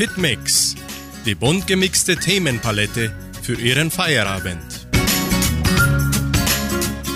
Hitmix, die bunt gemixte Themenpalette für Ihren Feierabend.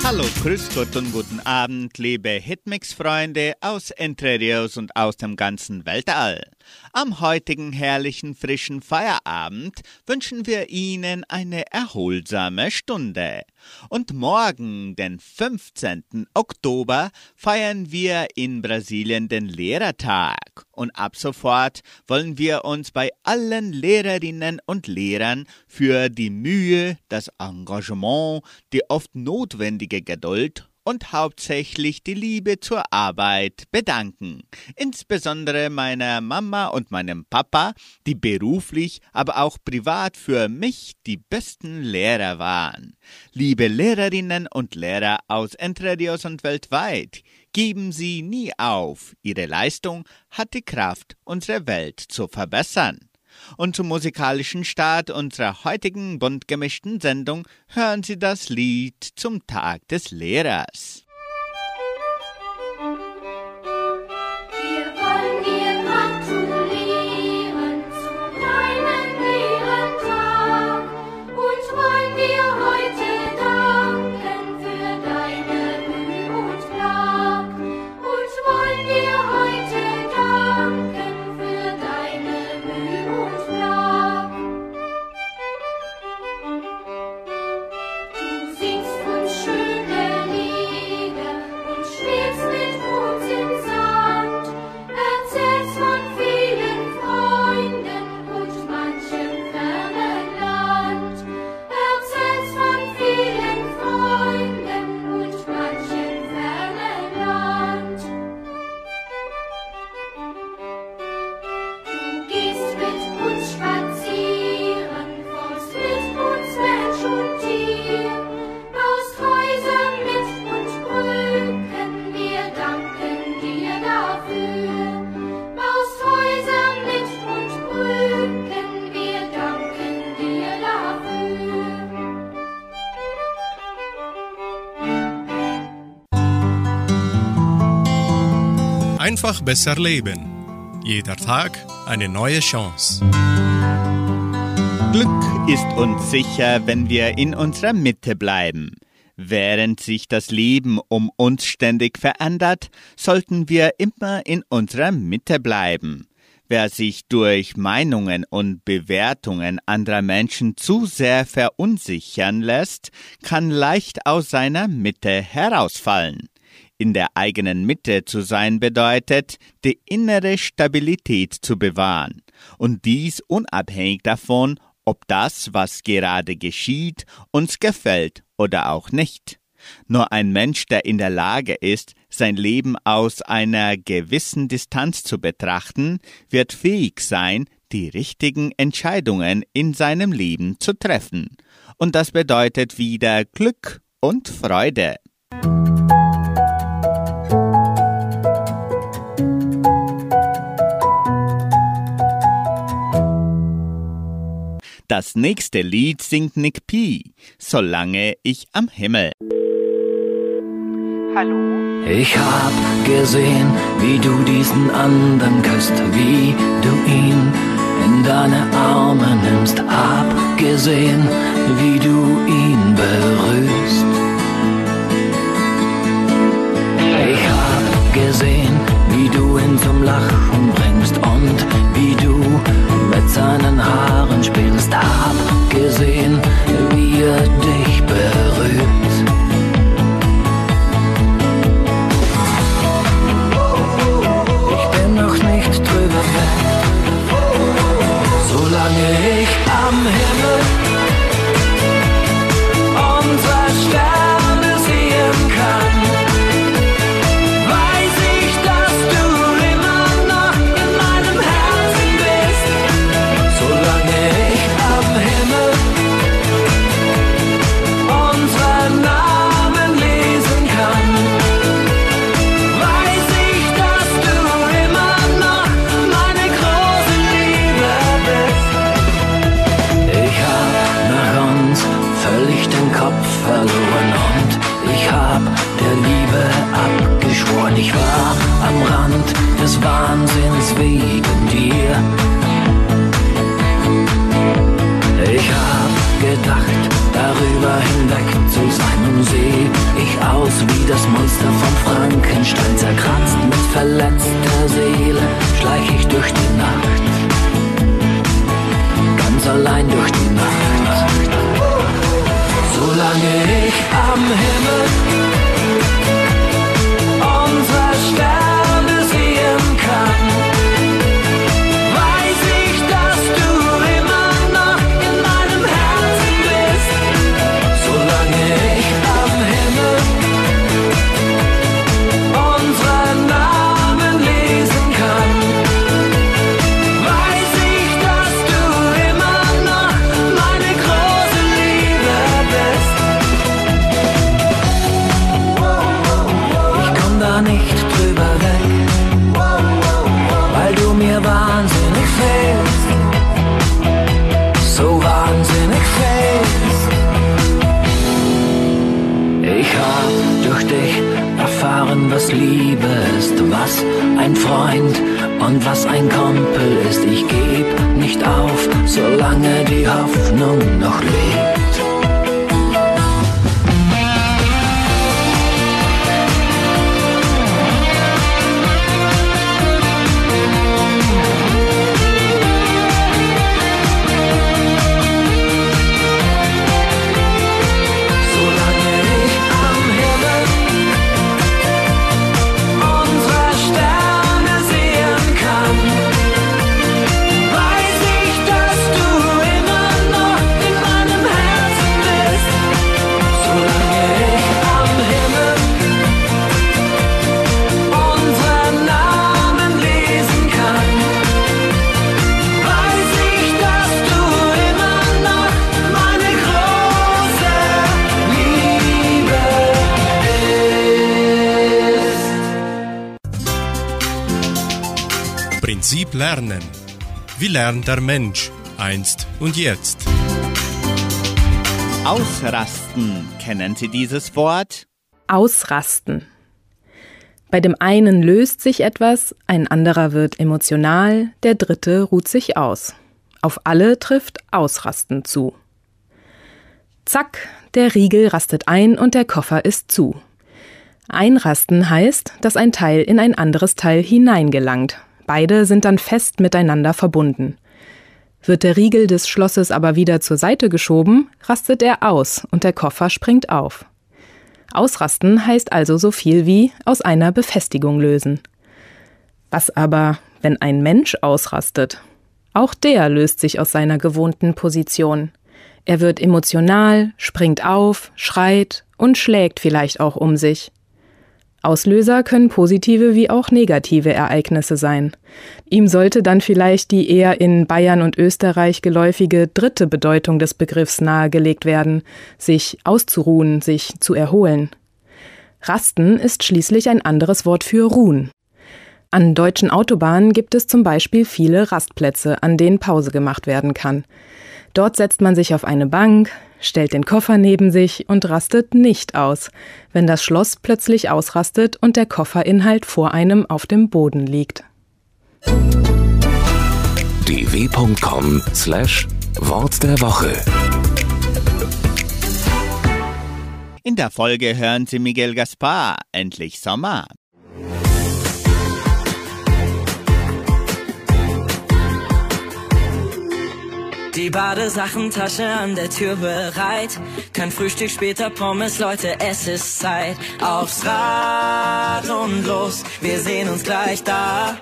Hallo, grüß Gott und guten Abend, liebe Hitmix-Freunde aus Entre Rios und aus dem ganzen Weltall. Am heutigen herrlichen frischen Feierabend wünschen wir Ihnen eine erholsame Stunde. Und morgen, den 15. Oktober, feiern wir in Brasilien den Lehrertag. Und ab sofort wollen wir uns bei allen Lehrerinnen und Lehrern für die Mühe, das Engagement, die oft notwendige Geduld und hauptsächlich die Liebe zur Arbeit bedanken. Insbesondere meiner Mama und meinem Papa, die beruflich, aber auch privat für mich die besten Lehrer waren. Liebe Lehrerinnen und Lehrer aus Entre Rios und weltweit, geben Sie nie auf. Ihre Leistung hat die Kraft, unsere Welt zu verbessern. Und zum musikalischen Start unserer heutigen bunt gemischten Sendung hören Sie das Lied zum Tag des Lehrers. Einfach besser leben. Jeder Tag eine neue Chance. Glück ist uns sicher, wenn wir in unserer Mitte bleiben. Während sich das Leben um uns ständig verändert, sollten wir immer in unserer Mitte bleiben. Wer sich durch Meinungen und Bewertungen anderer Menschen zu sehr verunsichern lässt, kann leicht aus seiner Mitte herausfallen. In der eigenen Mitte zu sein bedeutet, die innere Stabilität zu bewahren, und dies unabhängig davon, ob das, was gerade geschieht, uns gefällt oder auch nicht. Nur ein Mensch, der in der Lage ist, sein Leben aus einer gewissen Distanz zu betrachten, wird fähig sein, die richtigen Entscheidungen in seinem Leben zu treffen. Und das bedeutet wieder Glück und Freude. Das nächste Lied singt Nick P. Solange ich am Himmel. Hallo? Ich hab gesehen, wie du diesen anderen küsst, wie du ihn in deine Arme nimmst. Hab gesehen, wie du ihn berührst. Ich hab gesehen, wie du ihn zum Lachen bringst und wie du mit seinen Haaren spielst. Hab gesehen, wie er dich berührt. Frankenstein zerkratzt mit verletzter Seele schleich ich durch die Nacht. Ganz allein durch die Nacht. Solange ich am Himmel Lernen. Wie lernt der Mensch einst und jetzt? Ausrasten. Kennen Sie dieses Wort? Ausrasten. Bei dem einen löst sich etwas, ein anderer wird emotional, der dritte ruht sich aus. Auf alle trifft Ausrasten zu. Zack, der Riegel rastet ein und der Koffer ist zu. Einrasten heißt, dass ein Teil in ein anderes Teil hineingelangt, Beide sind dann fest miteinander verbunden. Wird der Riegel des Schlosses aber wieder zur Seite geschoben, rastet er aus und der Koffer springt auf. Ausrasten heißt also so viel wie aus einer Befestigung lösen. Was aber, wenn ein Mensch ausrastet? Auch der löst sich aus seiner gewohnten Position. Er wird emotional, springt auf, schreit und schlägt vielleicht auch um sich. Auslöser können positive wie auch negative Ereignisse sein. Ihm sollte dann vielleicht die eher in Bayern und Österreich geläufige dritte Bedeutung des Begriffs nahegelegt werden, sich auszuruhen, sich zu erholen. Rasten ist schließlich ein anderes Wort für ruhen. An deutschen Autobahnen gibt es zum Beispiel viele Rastplätze, an denen Pause gemacht werden kann. Dort setzt man sich auf eine Bank, stellt den Koffer neben sich und rastet nicht aus, wenn das Schloss plötzlich ausrastet und der Kofferinhalt vor einem auf dem Boden liegt. dw.com slash Wort der Woche In der Folge hören Sie Miguel Gaspar, Endlich Sommer. Die Badesachentasche an der Tür bereit. Kein Frühstück, später Pommes, Leute, es ist Zeit. Aufs Rad und los, wir sehen uns gleich da.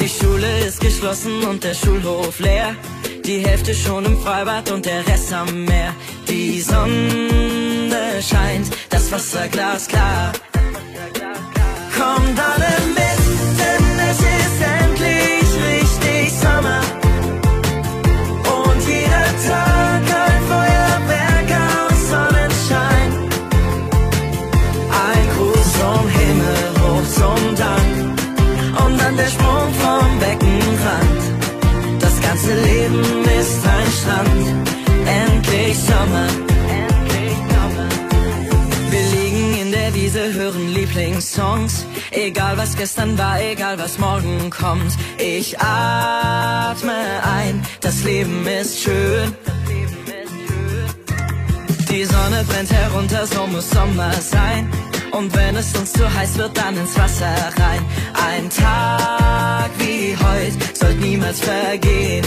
Die Schule ist geschlossen und der Schulhof leer. Die Hälfte schon im Freibad und der Rest am Meer. Die Sonne scheint, das Wasser glasklar. Kommt alle Lieblingssongs. Egal was gestern war, egal was morgen kommt. Ich atme ein, das Leben ist schön. Die Sonne brennt herunter, so muss Sommer sein. Und wenn es uns zu heiß wird, dann ins Wasser rein. Ein Tag wie heute sollte niemals vergehen.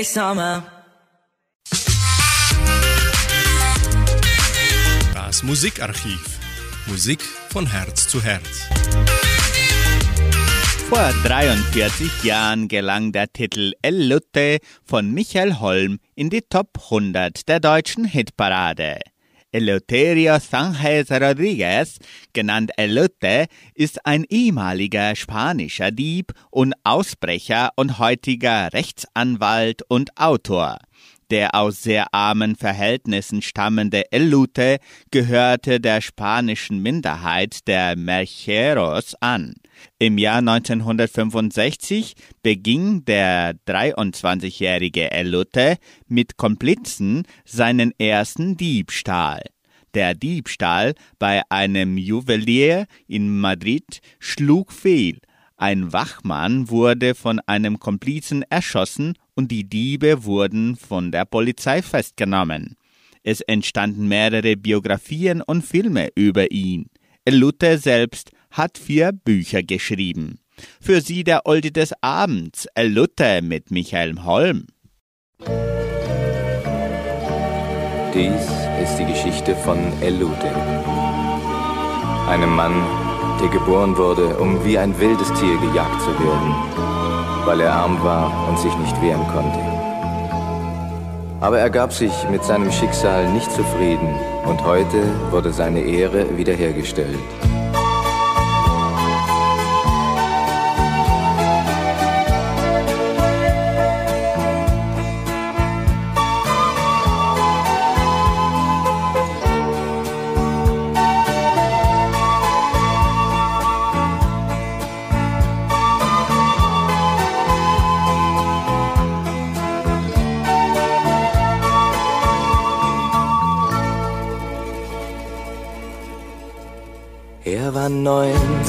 Endlich Sommer. Das Musikarchiv. Musik von Herz zu Herz. Vor 43 Jahren gelang der Titel El Lutte von Michael Holm in die Top 100 der deutschen Hitparade. Eleuterio Sánchez Rodríguez, genannt Elote, ist ein ehemaliger spanischer Dieb und Ausbrecher und heutiger Rechtsanwalt und Autor. Der aus sehr armen Verhältnissen stammende Elute gehörte der spanischen Minderheit der Mercheros an. Im Jahr 1965 beging der 23-jährige Elute mit Komplizen seinen ersten Diebstahl. Der Diebstahl bei einem Juwelier in Madrid schlug fehl. Ein Wachmann wurde von einem Komplizen erschossen und die Diebe wurden von der Polizei festgenommen. Es entstanden mehrere Biografien und Filme über ihn. Luther selbst hat vier Bücher geschrieben. Für Sie der Olde des Abends, Luther mit Michael Holm. Dies ist die Geschichte von Elute, einem Mann, der geboren wurde, um wie ein wildes Tier gejagt zu werden, weil er arm war und sich nicht wehren konnte. Aber er gab sich mit seinem Schicksal nicht zufrieden und heute wurde seine Ehre wiederhergestellt.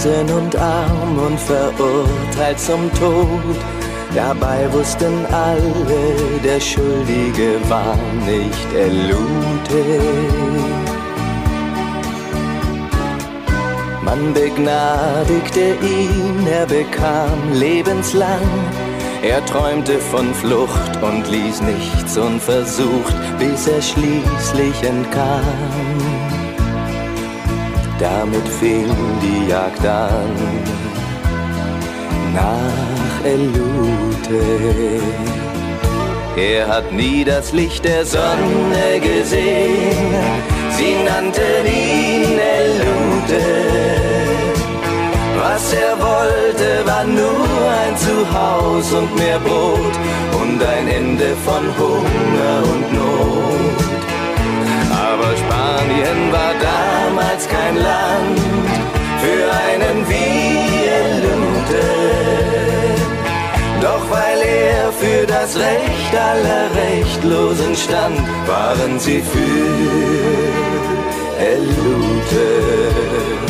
Neunzehn und arm und verurteilt zum Tod. Dabei wussten alle, der Schuldige war nicht Elute. Man begnadigte ihn, er bekam lebenslang. Er träumte von Flucht und ließ nichts unversucht, bis er schließlich entkam. Damit fing die Jagd an nach Elute. Er hat nie das Licht der Sonne gesehen, sie nannten ihn Elute. Was er wollte, war nur ein Zuhause und mehr Brot und ein Ende von Hunger und Not. Aber Spanien war damals kein Land für einen wie Elute. Doch weil er für das Recht aller Rechtlosen stand, waren sie für Elute.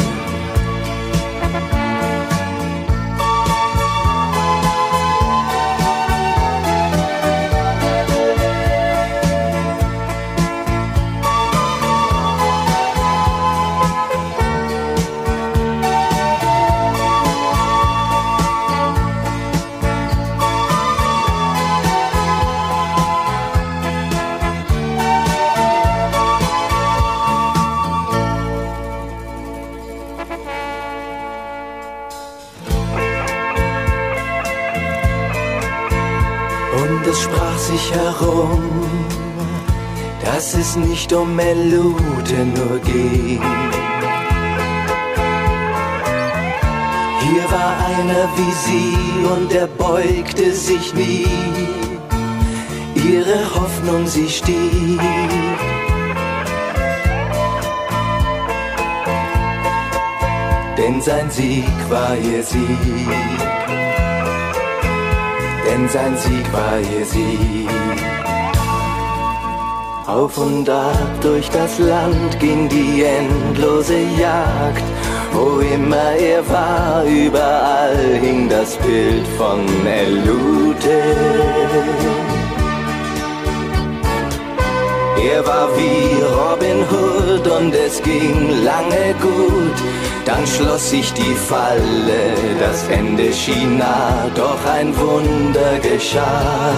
Melute nur ging. Hier war einer wie sie und er beugte sich nie. Ihre Hoffnung, sie stieg. Denn sein Sieg war ihr Sieg. Denn sein Sieg war ihr Sieg. Auf und ab durch das Land ging die endlose Jagd. Wo immer er war, überall hing das Bild von Elute. Er war wie Robin Hood und es ging lange gut. Dann schloss sich die Falle, das Ende schien nah, doch ein Wunder geschah.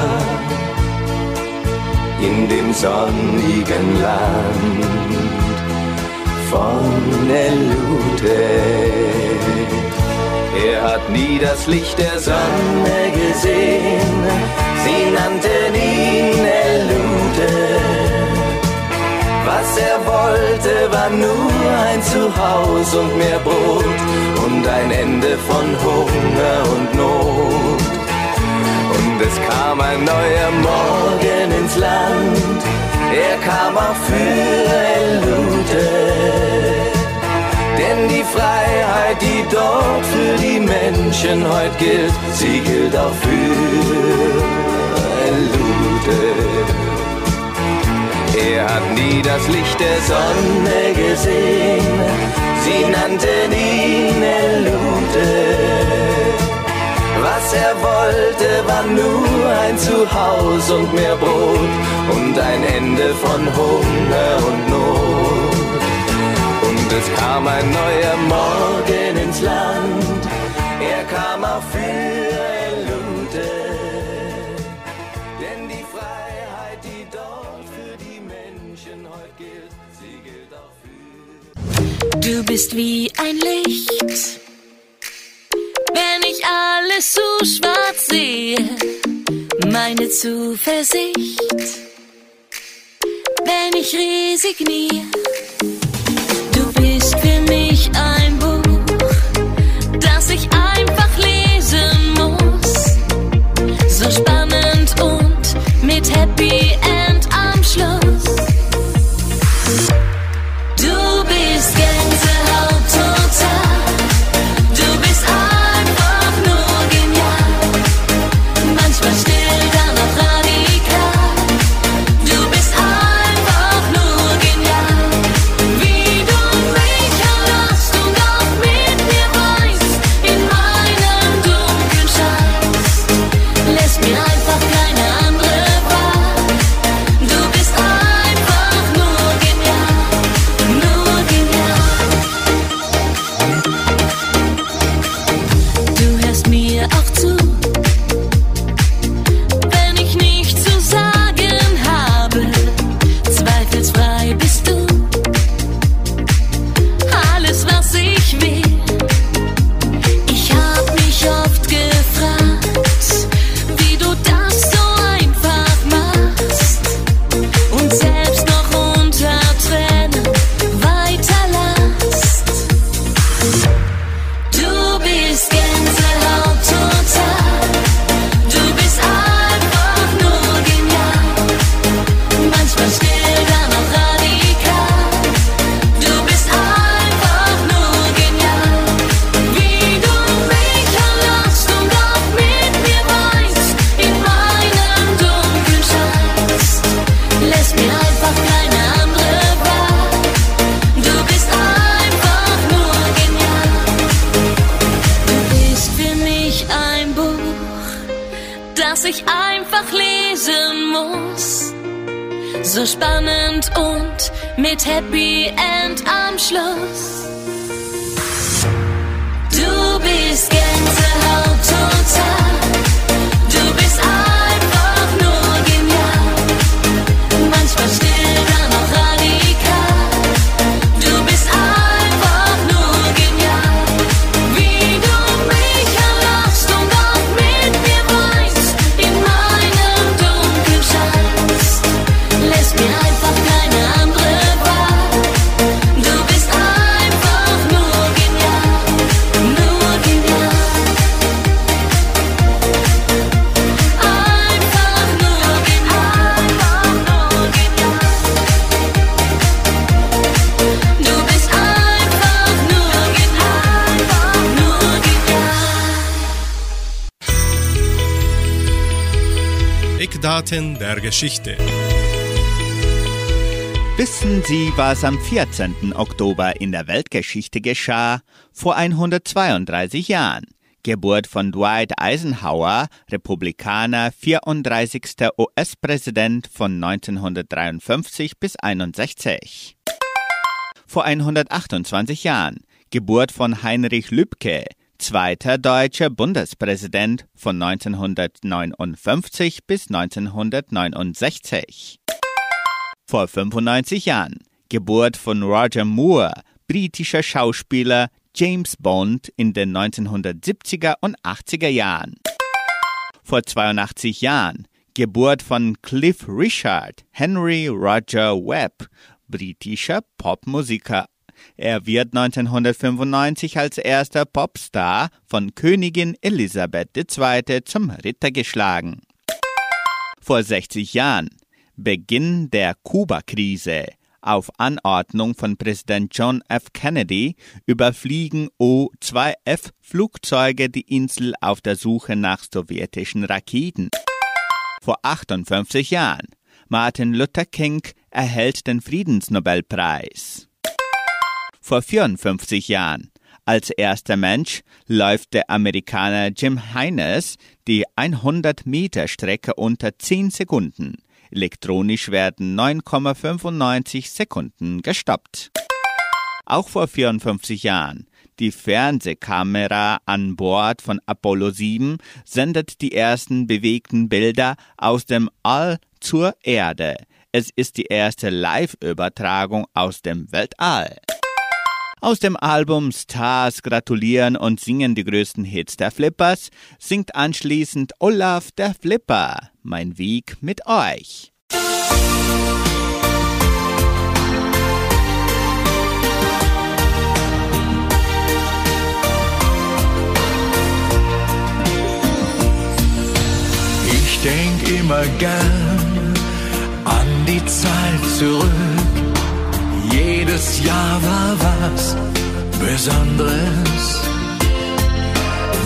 In dem sonnigen Land von Elute. Er hat nie das Licht der Sonne gesehen, sie nannten ihn Elute. Was er wollte, war nur ein Zuhause und mehr Brot und ein Ende von Hunger und Not. Es kam ein neuer Morgen ins Land, er kam auch für Elute. Denn die Freiheit, die dort für die Menschen heute gilt, sie gilt auch für Elute. Er hat nie das Licht der Sonne gesehen, sie nannten ihn Elute. Was er wollte, war nur ein Zuhause und mehr Brot und ein Ende von Hunger und Not. Und es kam ein neuer Morgen ins Land, er kam auch für Elute. Denn die Freiheit, die dort für die Menschen heute gilt, sie gilt auch für... Du bist wie ein Licht, wenn ich alles so schwarz sehe, meine Zuversicht, wenn ich resigniere. Eckdaten der Geschichte. Wissen Sie, was am 14. Oktober in der Weltgeschichte geschah? Vor 132 Jahren. Geburt von Dwight Eisenhower, Republikaner, 34. US-Präsident von 1953 bis 61. Vor 128 Jahren. Geburt von Heinrich Lübke, zweiter deutscher Bundespräsident von 1959 bis 1969. Vor 95 Jahren. Geburt von Roger Moore, britischer Schauspieler, James Bond in den 1970er und 80er Jahren. Vor 82 Jahren. Geburt von Cliff Richard, Henry Roger Webb, britischer Popmusiker er wird 1995 als erster Popstar von Königin Elisabeth II. zum Ritter geschlagen. Vor 60 Jahren Beginn der Kuba-Krise. Auf Anordnung von Präsident John F. Kennedy überfliegen O-2F-Flugzeuge die Insel auf der Suche nach sowjetischen Raketen. Vor 58 Jahren Martin Luther King erhält den Friedensnobelpreis vor 54 Jahren. Als erster Mensch läuft der Amerikaner Jim Heines die 100 Meter Strecke unter 10 Sekunden. Elektronisch werden 9,95 Sekunden gestoppt. Auch vor 54 Jahren. Die Fernsehkamera an Bord von Apollo 7 sendet die ersten bewegten Bilder aus dem All zur Erde. Es ist die erste Live-Übertragung aus dem Weltall. Aus dem Album Stars gratulieren und singen die größten Hits der Flippers singt anschließend Olaf der Flipper Mein Weg mit euch. Ich denk immer gern an die Zeit zurück jedes Jahr war was Besonderes.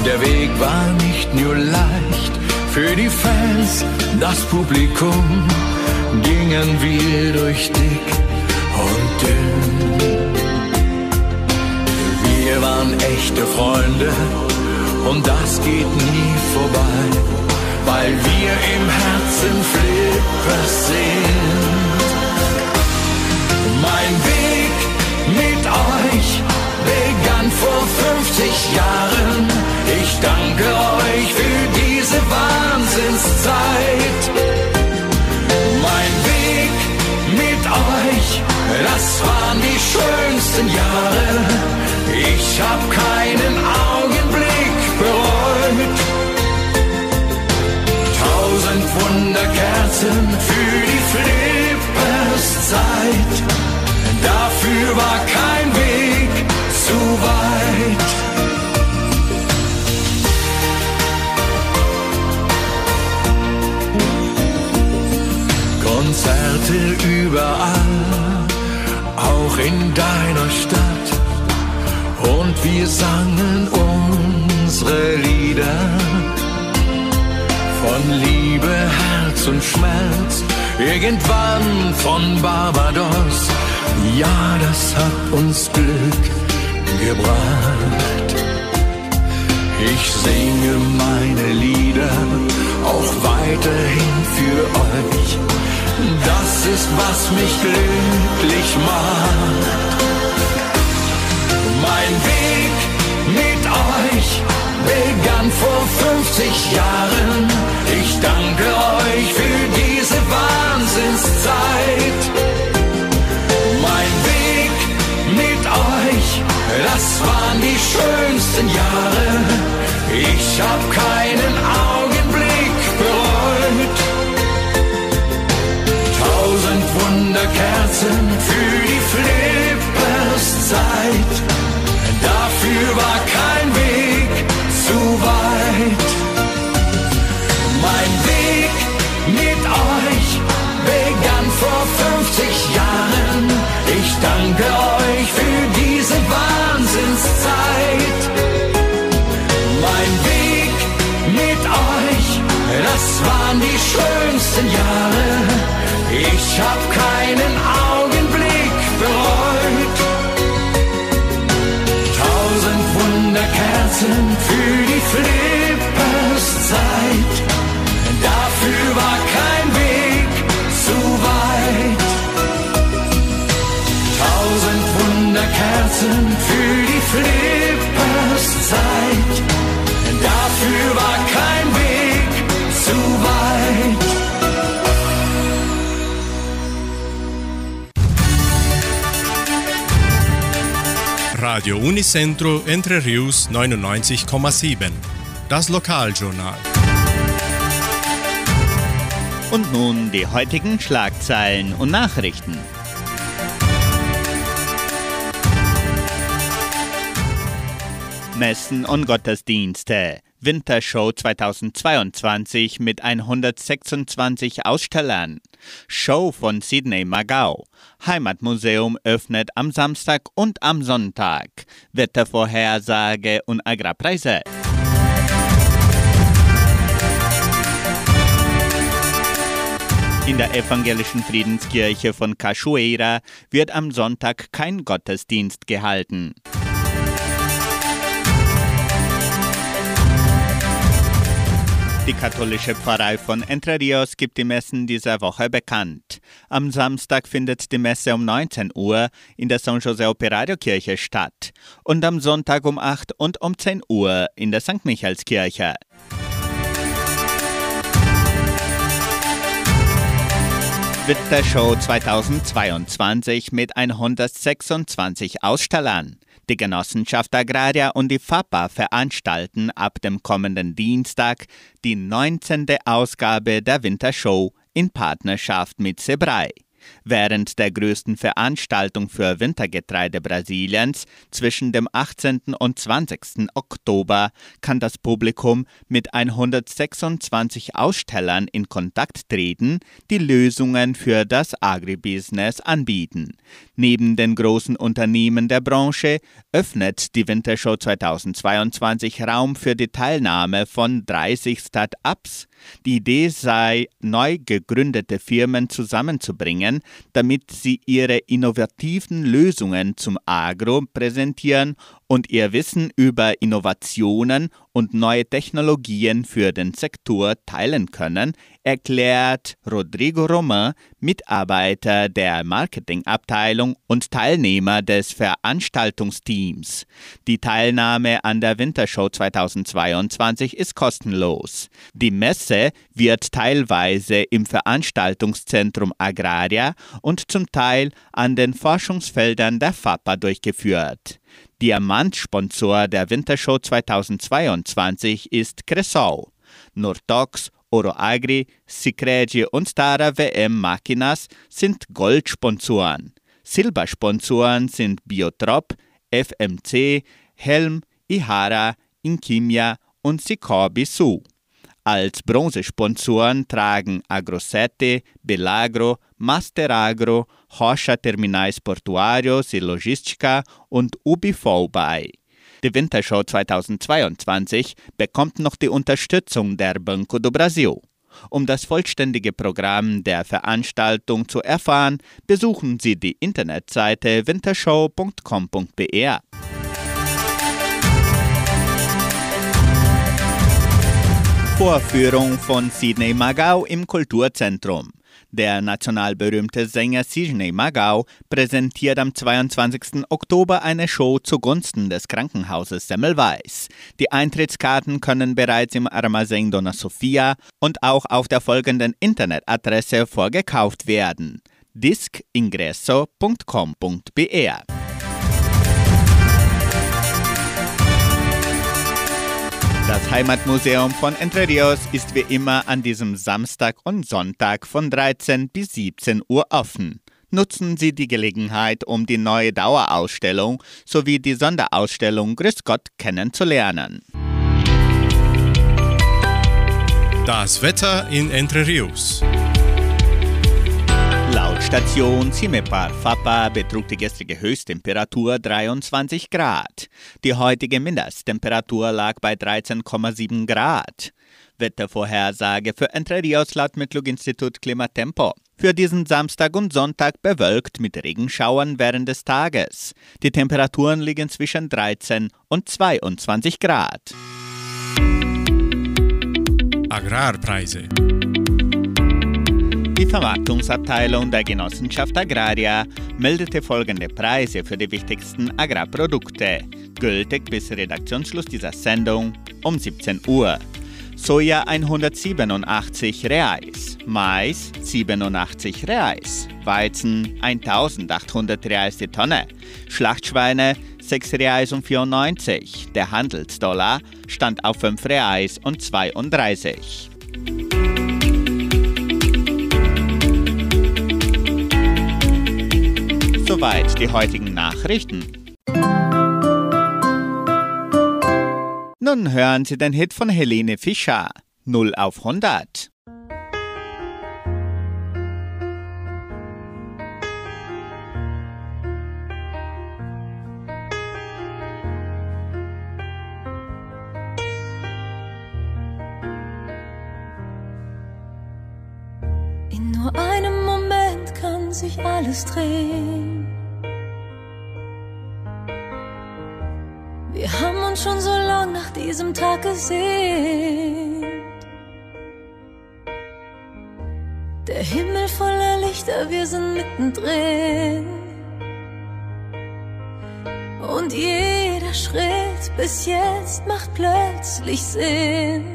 Der Weg war nicht nur leicht für die Fans, das Publikum gingen wir durch dick und dünn. Wir waren echte Freunde und das geht nie vorbei, weil wir im Herzen Flippers sind. Mein Weg euch begann vor 50 Jahren. Ich danke euch für diese Wahnsinnszeit. Mein Weg mit euch, das waren die schönsten Jahre. Ich hab keinen Augenblick bereut. Tausend Wunderkerzen für die Flipperszeit. Dafür war kein in deiner Stadt. Und wir sangen unsere Lieder von Liebe, Herz und Schmerz. Irgendwann von Barbados ja, das hat uns Glück gebracht. Ich singe meine Lieder auch weiterhin für euch. Das ist, was mich glücklich macht. Mein Weg mit euch begann vor 50 Jahren. Ich danke euch für diese Wahnsinnszeit. Das waren die schönsten Jahre. Ich hab keinen Augenblick Wunderkerzen für die Flipperszeit. Dafür war kein Weg zu weit. Mein Weg mit euch begann vor 50 Jahren. Ich danke euch für diese Wahnsinnszeit. Mein Weg mit euch, das waren die schönsten ich hab keinen Arm. Radio Unicentro Entre Rius 99,7. Das Lokaljournal. Und nun die heutigen Schlagzeilen und Nachrichten. Messen und Gottesdienste. Wintershow 2022 mit 126 Ausstellern. Show von Sidney Magau. Heimatmuseum öffnet am Samstag und am Sonntag. Wettervorhersage und Agrarpreise. In der evangelischen Friedenskirche von Cachoeira wird am Sonntag kein Gottesdienst gehalten. Die katholische Pfarrei von Entre Rios gibt die Messen dieser Woche bekannt. Am Samstag findet die Messe um 19 Uhr in der San José Operario Kirche statt und am Sonntag um 8 und um 10 Uhr in der St. Michaelskirche. Wintershow 2022 mit 126 Ausstellern. Die Genossenschaft Agraria und die FAPA veranstalten ab dem kommenden Dienstag die 19. Ausgabe der Wintershow in Partnerschaft mit Sebrei. Während der größten Veranstaltung für Wintergetreide Brasiliens zwischen dem 18. und 20. Oktober kann das Publikum mit 126 Ausstellern in Kontakt treten, die Lösungen für das Agribusiness anbieten. Neben den großen Unternehmen der Branche öffnet die Wintershow 2022 Raum für die Teilnahme von 30 Start-ups. Die Idee sei, neu gegründete Firmen zusammenzubringen, damit sie ihre innovativen Lösungen zum Agro präsentieren und ihr Wissen über Innovationen und neue Technologien für den Sektor teilen können, erklärt Rodrigo Romain, Mitarbeiter der Marketingabteilung und Teilnehmer des Veranstaltungsteams. Die Teilnahme an der Wintershow 2022 ist kostenlos. Die Messe wird teilweise im Veranstaltungszentrum Agraria und zum Teil an den Forschungsfeldern der FAPA durchgeführt. Diamantsponsor der Wintershow 2022 ist Cressol. Nortox, Oroagri, Sicredi und Stara WM Machinas sind Goldsponsoren. Silbersponsoren sind Biotrop, FMC, Helm, Ihara, Inkimia und Sicorbi Su. Als Bronzesponsoren tragen Agrosete, Belagro, Masteragro, Rocha Terminais Portuários e Logística und Ubifol bei. Die Wintershow 2022 bekommt noch die Unterstützung der Banco do Brasil. Um das vollständige Programm der Veranstaltung zu erfahren, besuchen Sie die Internetseite wintershow.com.br. Vorführung von Sidney Magau im Kulturzentrum. Der national berühmte Sänger Sidney Magau präsentiert am 22. Oktober eine Show zugunsten des Krankenhauses Semmelweis. Die Eintrittskarten können bereits im Armazém Dona Sofia und auch auf der folgenden Internetadresse vorgekauft werden: discingresso.com.br. Das Heimatmuseum von Entre Rios ist wie immer an diesem Samstag und Sonntag von 13 bis 17 Uhr offen. Nutzen Sie die Gelegenheit, um die neue Dauerausstellung sowie die Sonderausstellung Grüß Gott kennenzulernen. Das Wetter in Entre Rios. Station Cimepar Fapa betrug die gestrige Höchsttemperatur 23 Grad. Die heutige Mindesttemperatur lag bei 13,7 Grad. Wettervorhersage für Entre Rios laut Metlog-Institut Klimatempo. Für diesen Samstag und Sonntag bewölkt mit Regenschauern während des Tages. Die Temperaturen liegen zwischen 13 und 22 Grad. Agrarpreise. Die Vermarktungsabteilung der Genossenschaft Agraria meldete folgende Preise für die wichtigsten Agrarprodukte, gültig bis Redaktionsschluss dieser Sendung um 17 Uhr. Soja 187 Reais, Mais 87 Reais, Weizen 1800 Reais die Tonne, Schlachtschweine 6 Reais und 94. Der Handelsdollar stand auf 5 Reais und 32. Soweit die heutigen Nachrichten. Nun hören Sie den Hit von Helene Fischer. 0 auf 100. In nur einem Moment kann sich alles drehen. Schon so lang nach diesem Tag gesehnt. Der Himmel voller Lichter, wir sind mittendrin. Und jeder Schritt bis jetzt macht plötzlich Sinn.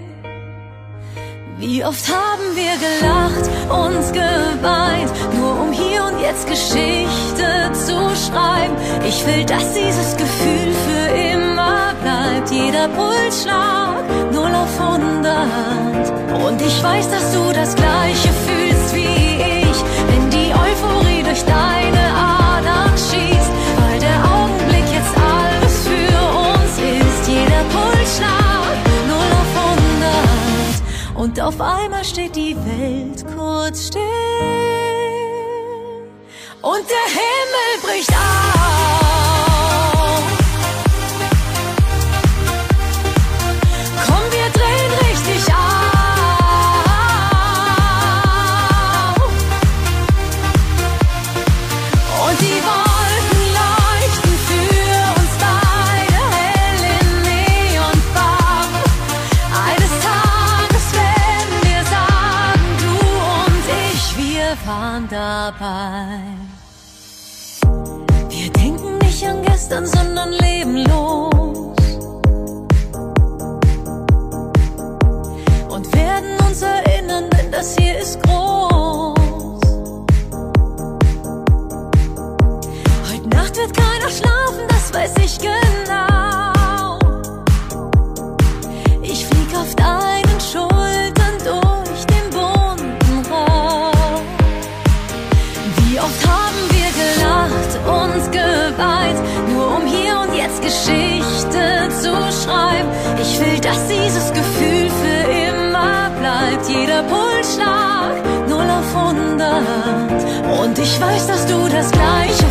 Wie oft haben wir gelacht, uns geweint, nur um hier und jetzt Geschichte zu schreiben. Ich will, dass dieses Gefühl für immer bleibt. Jeder Pulsschlag 0 auf 100. Und ich weiß, dass du das Gleiche fühlst wie ich, wenn die Euphorie durch deine Adern schießt. Weil der Augenblick jetzt alles für uns ist. Jeder Pulsschlag 0 auf 100. Und auf einmal steht die Welt kurz still. Und der Himmel bricht auf. Waren 100. Und ich weiß, dass du das Gleiche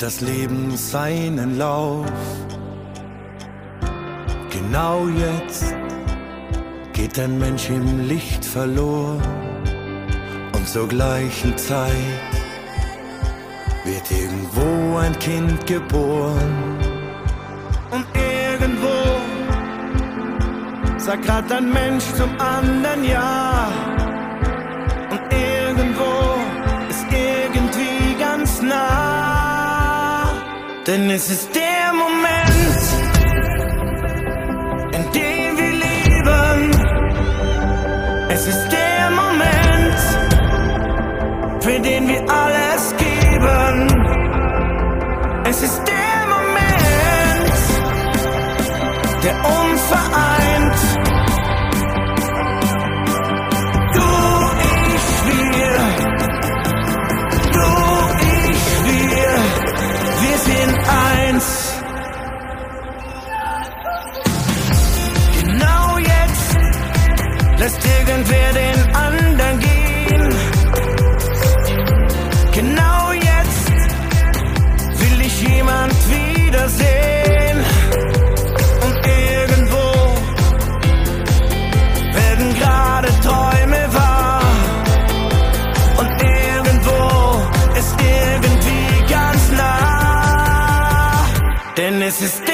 das Leben seinen Lauf. Genau jetzt geht ein Mensch im Licht verloren und zur gleichen Zeit wird irgendwo ein Kind geboren. Und irgendwo sagt grad ein Mensch zum anderen Ja. Und irgendwo ist irgendwie ganz nah. Denn es ist der Moment, in dem wir leben. Es ist der Moment, für den wir alles Denn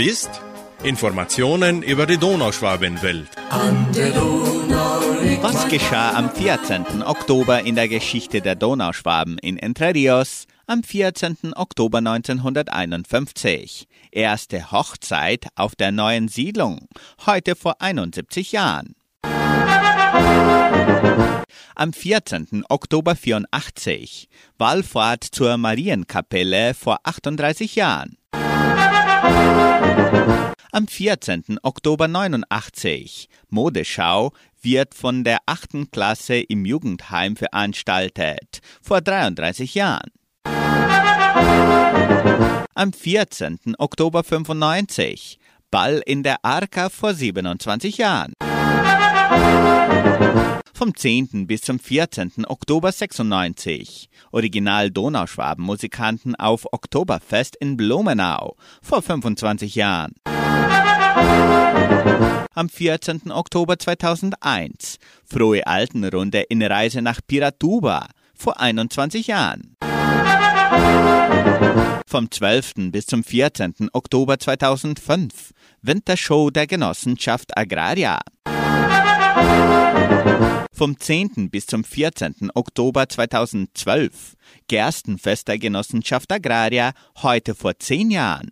Gewusst? Informationen über die Donauschwabenwelt. Was geschah am 14. Oktober in der Geschichte der Donauschwaben in Entre Rios? Am 14. Oktober 1951. Erste Hochzeit auf der neuen Siedlung. Heute vor 71 Jahren. Am 14. Oktober 84. Wallfahrt zur Marienkapelle vor 38 Jahren. Am 14. Oktober 89. Modeschau wird von der 8. Klasse im Jugendheim veranstaltet. Vor 33 Jahren. Am 14. Oktober 95. Ball in der Arka vor 27 Jahren. Vom 10. bis zum 14. Oktober 96. Original Donauschwaben-Musikanten auf Oktoberfest in Blumenau vor 25 Jahren. Am 14. Oktober 2001. Frohe Altenrunde in Reise nach Piratuba vor 21 Jahren. Vom 12. bis zum 14. Oktober 2005. Wintershow der Genossenschaft Agraria. vom 10. bis zum 14. Oktober 2012. Gerstenfest der Genossenschaft Agraria, heute vor zehn Jahren.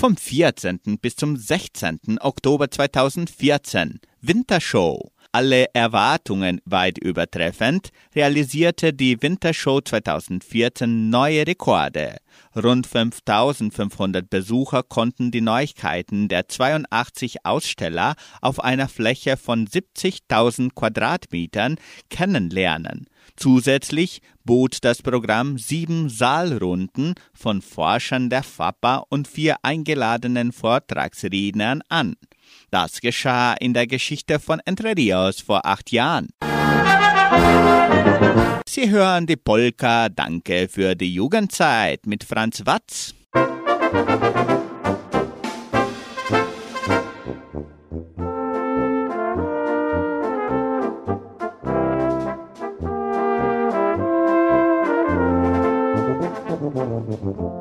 Vom 14. bis zum 16. Oktober 2014. Wintershow alle Erwartungen weit übertreffend, realisierte die Wintershow 2014 neue Rekorde. Rund 5500 Besucher konnten die Neuigkeiten der 82 Aussteller auf einer Fläche von 70.000 Quadratmetern kennenlernen. Zusätzlich bot das Programm sieben Saalrunden von Forschern der FAPA und vier eingeladenen Vortragsrednern an. Das geschah in der Geschichte von Entre Rios vor acht Jahren. Sie hören die Polka Danke für die Jugendzeit mit Franz Watz. Mm-hmm.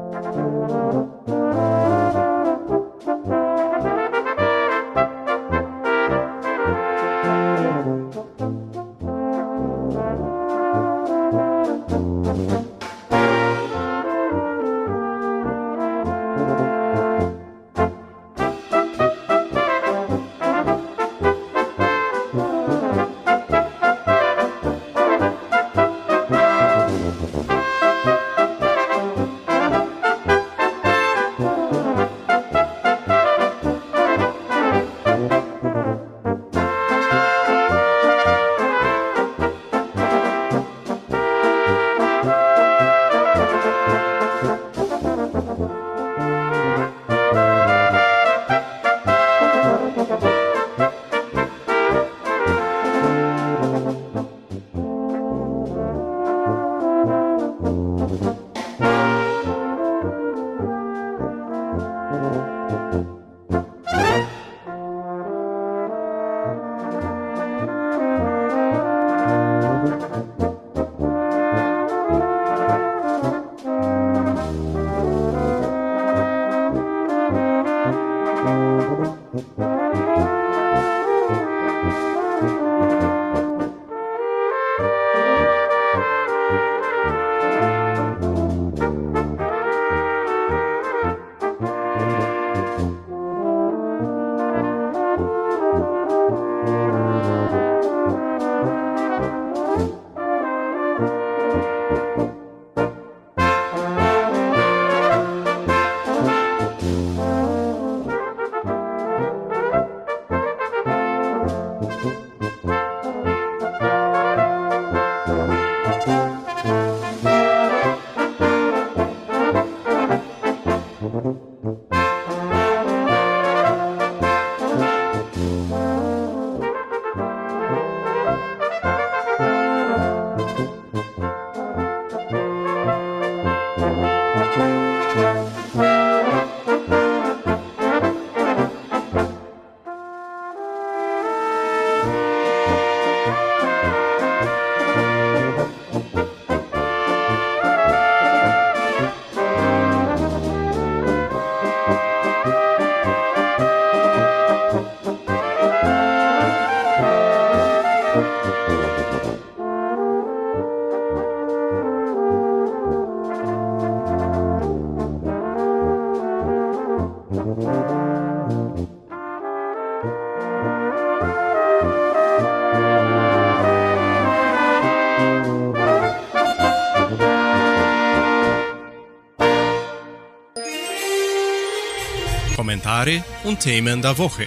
Und Themen der Woche.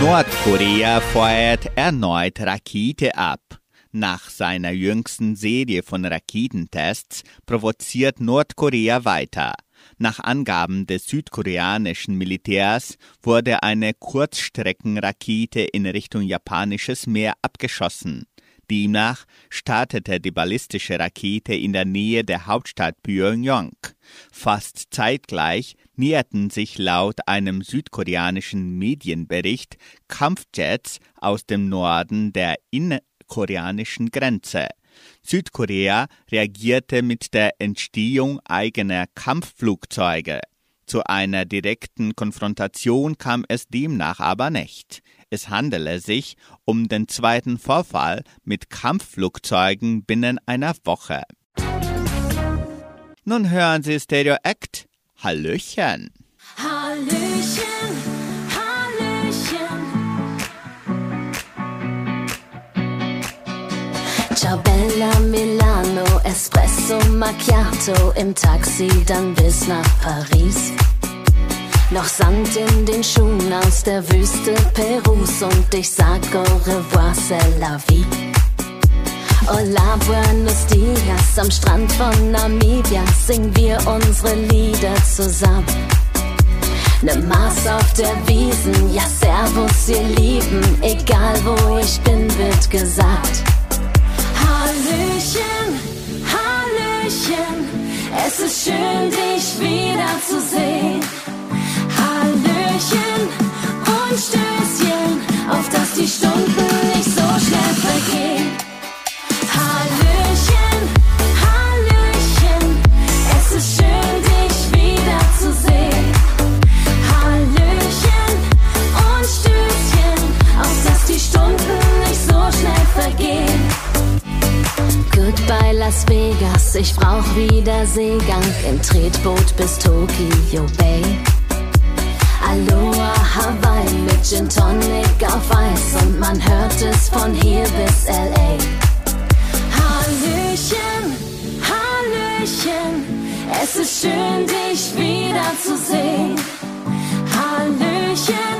Nordkorea feuert erneut Rakete ab. Nach seiner jüngsten Serie von Raketentests provoziert Nordkorea weiter. Nach Angaben des südkoreanischen Militärs wurde eine Kurzstreckenrakete in Richtung japanisches Meer abgeschossen. Demnach startete die ballistische Rakete in der Nähe der Hauptstadt Pyongyang. Fast zeitgleich näherten sich laut einem südkoreanischen Medienbericht Kampfjets aus dem Norden der innerkoreanischen Grenze. Südkorea reagierte mit der Entstehung eigener Kampfflugzeuge. Zu einer direkten Konfrontation kam es demnach aber nicht. Es handele sich um den zweiten Vorfall mit Kampfflugzeugen binnen einer Woche. Nun hören Sie Stereo Act. Hallöchen. Hallöchen, Hallöchen. Ciao Bella Milano, Espresso Macchiato im Taxi dann bis nach Paris. Noch Sand in den Schuhen aus der Wüste Perus und ich sag au revoir, c'est la vie. Hola, buenos dias, am Strand von Namibia singen wir unsere Lieder zusammen. Ne Maß auf der Wiesen, ja servus ihr Lieben, egal wo ich bin, wird gesagt. Hallöchen, Hallöchen, es ist schön dich wiederzusehen. Hallöchen und Stößchen, auf dass die Stunden nicht so schnell vergehen. Hallöchen, Hallöchen, es ist schön dich wiederzusehen. Hallöchen und Stößchen, auf dass die Stunden nicht so schnell vergehen. Goodbye Las Vegas, ich brauch wieder Seegang im Tretboot bis Tokyo Bay. Aloha Hawaii mit Gin Tonic auf Eis und man hört es von hier bis L.A. Hallöchen, Hallöchen, es ist schön dich wiederzusehen. Hallöchen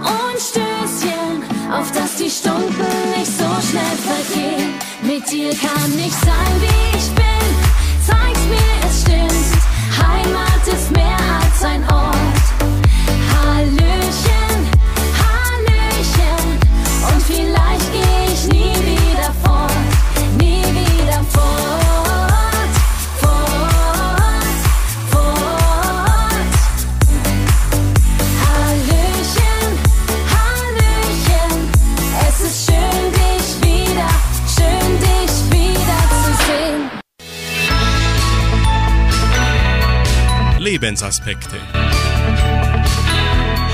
und Stößchen, auf dass die Stunden nicht so schnell vergehen. Mit dir kann ich sein, wie ich bin, zeig's mir, es stimmt. Heimat ist mehr als ein Ort. Hallöchen, Hallöchen, und vielleicht geh ich nie wieder fort, nie wieder fort. Hallöchen, Hallöchen, es ist schön dich wieder, schön dich wieder zu sehen. Lebensaspekte.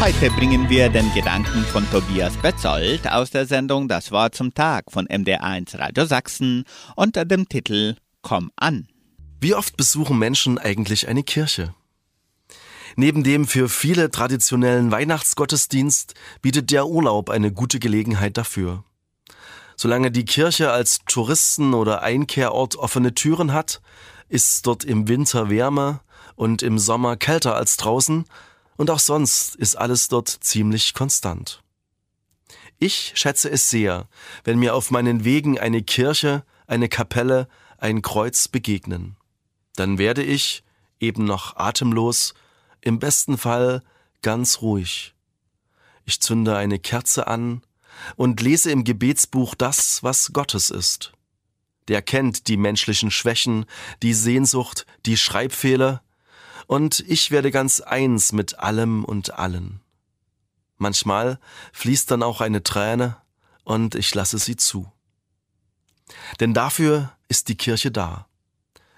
Heute bringen wir den Gedanken von Tobias Betzold aus der Sendung Das Wort zum Tag von MDR1 Radio Sachsen unter dem Titel Komm an. Wie oft besuchen Menschen eigentlich eine Kirche? Neben dem für viele traditionellen Weihnachtsgottesdienst bietet der Urlaub eine gute Gelegenheit dafür. Solange die Kirche als Touristen- oder Einkehrort offene Türen hat, ist dort im Winter wärmer und im Sommer kälter als draußen und auch sonst ist alles dort ziemlich konstant. Ich schätze es sehr, wenn mir auf meinen Wegen eine Kirche, eine Kapelle, ein Kreuz begegnen. Dann werde ich, eben noch atemlos, im besten Fall ganz ruhig. Ich zünde eine Kerze an und lese im Gebetsbuch das, was Gottes ist. Der kennt die menschlichen Schwächen, die Sehnsucht, die Schreibfehler, und ich werde ganz eins mit allem und allen. Manchmal fließt dann auch eine Träne, und ich lasse sie zu. Denn dafür ist die Kirche da.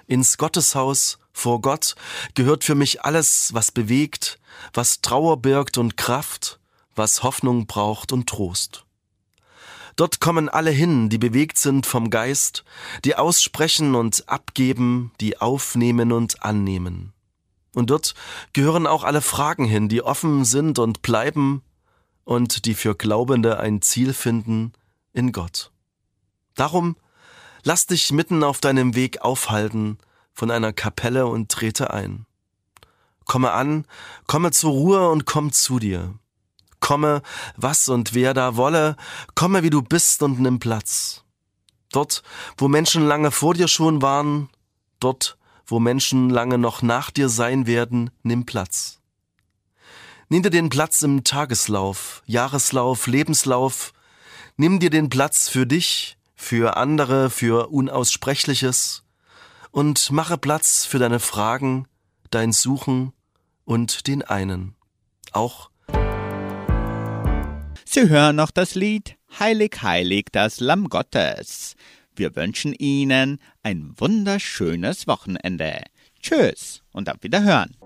Ins Gotteshaus vor Gott gehört für mich alles, was bewegt, was Trauer birgt und Kraft, was Hoffnung braucht und Trost. Dort kommen alle hin, die bewegt sind vom Geist, die aussprechen und abgeben, die aufnehmen und annehmen. Und dort gehören auch alle Fragen hin, die offen sind und bleiben und die für Glaubende ein Ziel finden in Gott. Darum lass dich mitten auf deinem Weg aufhalten von einer Kapelle und trete ein. Komme an, komme zur Ruhe und komm zu dir. Komme, was und wer da wolle, komme wie du bist und nimm Platz. Dort, wo Menschen lange vor dir schon waren, dort, wo Menschen lange noch nach dir sein werden, nimm Platz. Nimm dir den Platz im Tageslauf, Jahreslauf, Lebenslauf. Nimm dir den Platz für dich, für andere, für Unaussprechliches und mache Platz für deine Fragen, dein Suchen und den einen. Auch Sie hören noch das Lied Heilig, heilig, das Lamm Gottes. Wir wünschen Ihnen ein wunderschönes Wochenende. Tschüss und auf Wiederhören.